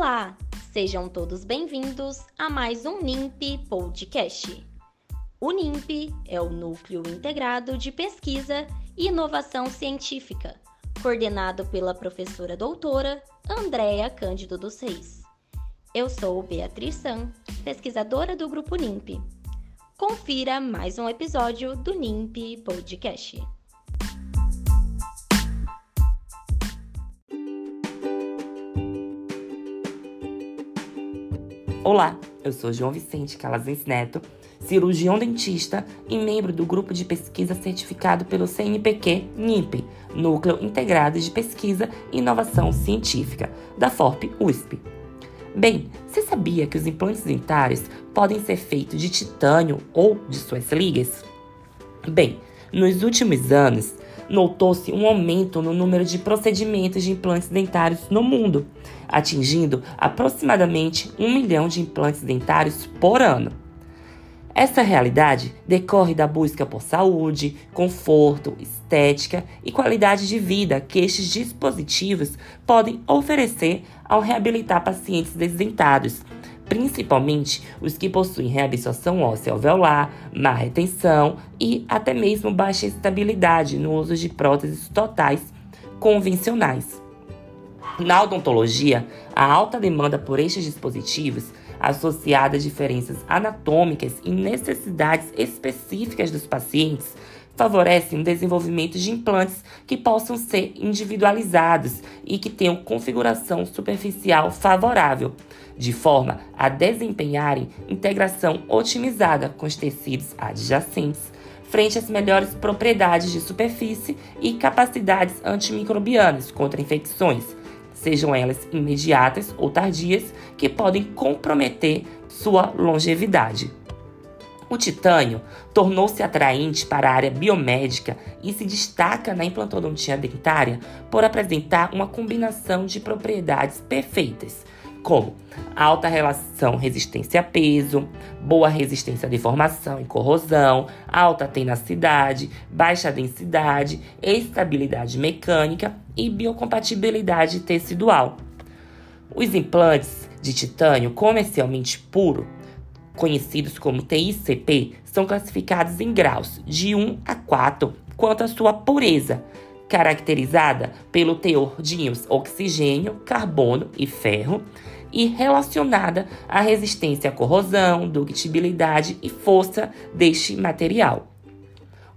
Olá, sejam todos bem-vindos a mais um NIMP Podcast. O NIMP é o Núcleo Integrado de Pesquisa e Inovação Científica, coordenado pela professora doutora Andréa Cândido dos Reis. Eu sou Beatriz San, pesquisadora do Grupo NIMP. Confira mais um episódio do NIMP Podcast. Olá, eu sou João Vicente Calazans Neto, cirurgião dentista e membro do grupo de pesquisa certificado pelo CNPq NIP, Núcleo Integrado de Pesquisa e Inovação Científica, da FORP USP. Bem, você sabia que os implantes dentários podem ser feitos de titânio ou de suas ligas? Bem, nos últimos anos, notou-se um aumento no número de procedimentos de implantes dentários no mundo, atingindo aproximadamente um milhão de implantes dentários por ano. Essa realidade decorre da busca por saúde, conforto, estética e qualidade de vida que estes dispositivos podem oferecer ao reabilitar pacientes desdentados, principalmente os que possuem reabsorção óssea alveolar, má retenção e até mesmo baixa estabilidade no uso de próteses totais convencionais. Na odontologia, a alta demanda por estes dispositivos, associada a diferenças anatômicas e necessidades específicas dos pacientes, favorecem o desenvolvimento de implantes que possam ser individualizados e que tenham configuração superficial favorável, de forma a desempenharem integração otimizada com os tecidos adjacentes, frente às melhores propriedades de superfície e capacidades antimicrobianas contra infecções, sejam elas imediatas ou tardias, que podem comprometer sua longevidade. O titânio tornou-se atraente para a área biomédica e se destaca na implantodontia dentária por apresentar uma combinação de propriedades perfeitas, como alta relação resistência a peso, boa resistência à deformação e corrosão, alta tenacidade, baixa densidade, estabilidade mecânica e biocompatibilidade tecidual. Os implantes de titânio comercialmente puro conhecidos como TICP, são classificados em graus de 1 a 4 quanto à sua pureza, caracterizada pelo teor de íons oxigênio, carbono e ferro, e relacionada à resistência à corrosão, ductibilidade e força deste material.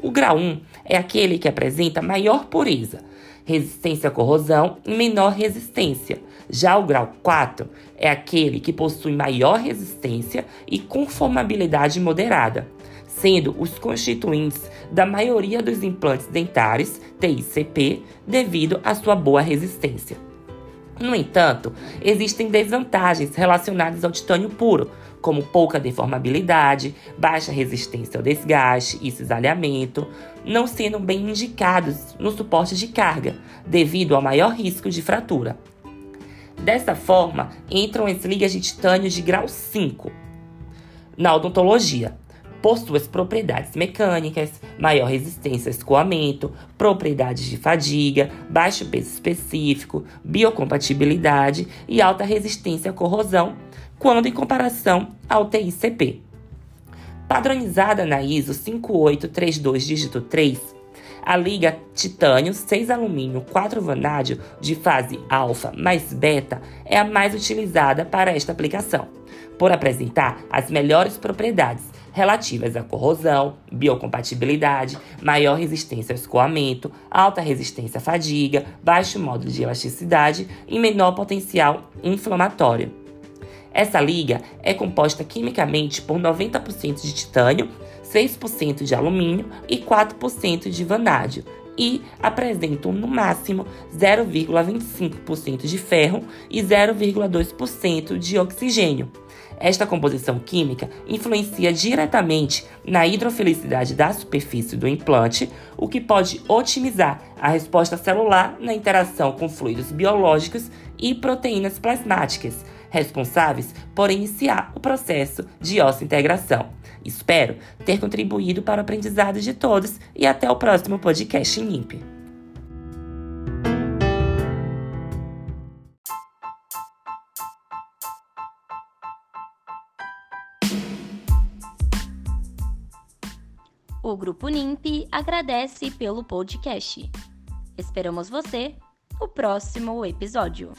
O grau 1 é aquele que apresenta maior pureza, resistência à corrosão e menor resistência. Já o grau 4 é aquele que possui maior resistência e conformabilidade moderada, sendo os constituintes da maioria dos implantes dentários TICP devido à sua boa resistência. No entanto, existem desvantagens relacionadas ao titânio puro, como pouca deformabilidade, baixa resistência ao desgaste e cisalhamento, não sendo bem indicados no suporte de carga, devido ao maior risco de fratura. Dessa forma, entram as ligas de titânio de grau 5 na odontologia, por suas propriedades mecânicas, maior resistência ao escoamento, propriedades de fadiga, baixo peso específico, biocompatibilidade e alta resistência à corrosão, quando em comparação ao TICP. Padronizada na ISO 5832 dígito 3, a liga titânio 6 alumínio 4 vanádio de fase alfa mais beta é a mais utilizada para esta aplicação, por apresentar as melhores propriedades relativas à corrosão, biocompatibilidade, maior resistência ao escoamento, alta resistência à fadiga, baixo módulo de elasticidade e menor potencial inflamatório. Essa liga é composta quimicamente por 90% de titânio, 6% de alumínio e 4% de vanádio, e apresentam no máximo 0,25% de ferro e 0,2% de oxigênio. Esta composição química influencia diretamente na hidrofilicidade da superfície do implante, o que pode otimizar a resposta celular na interação com fluidos biológicos e proteínas plasmáticas, responsáveis por iniciar o processo de integração. Espero ter contribuído para o aprendizado de todos e até o próximo podcast NIMP. O Grupo NIMP agradece pelo podcast. Esperamos você no próximo episódio.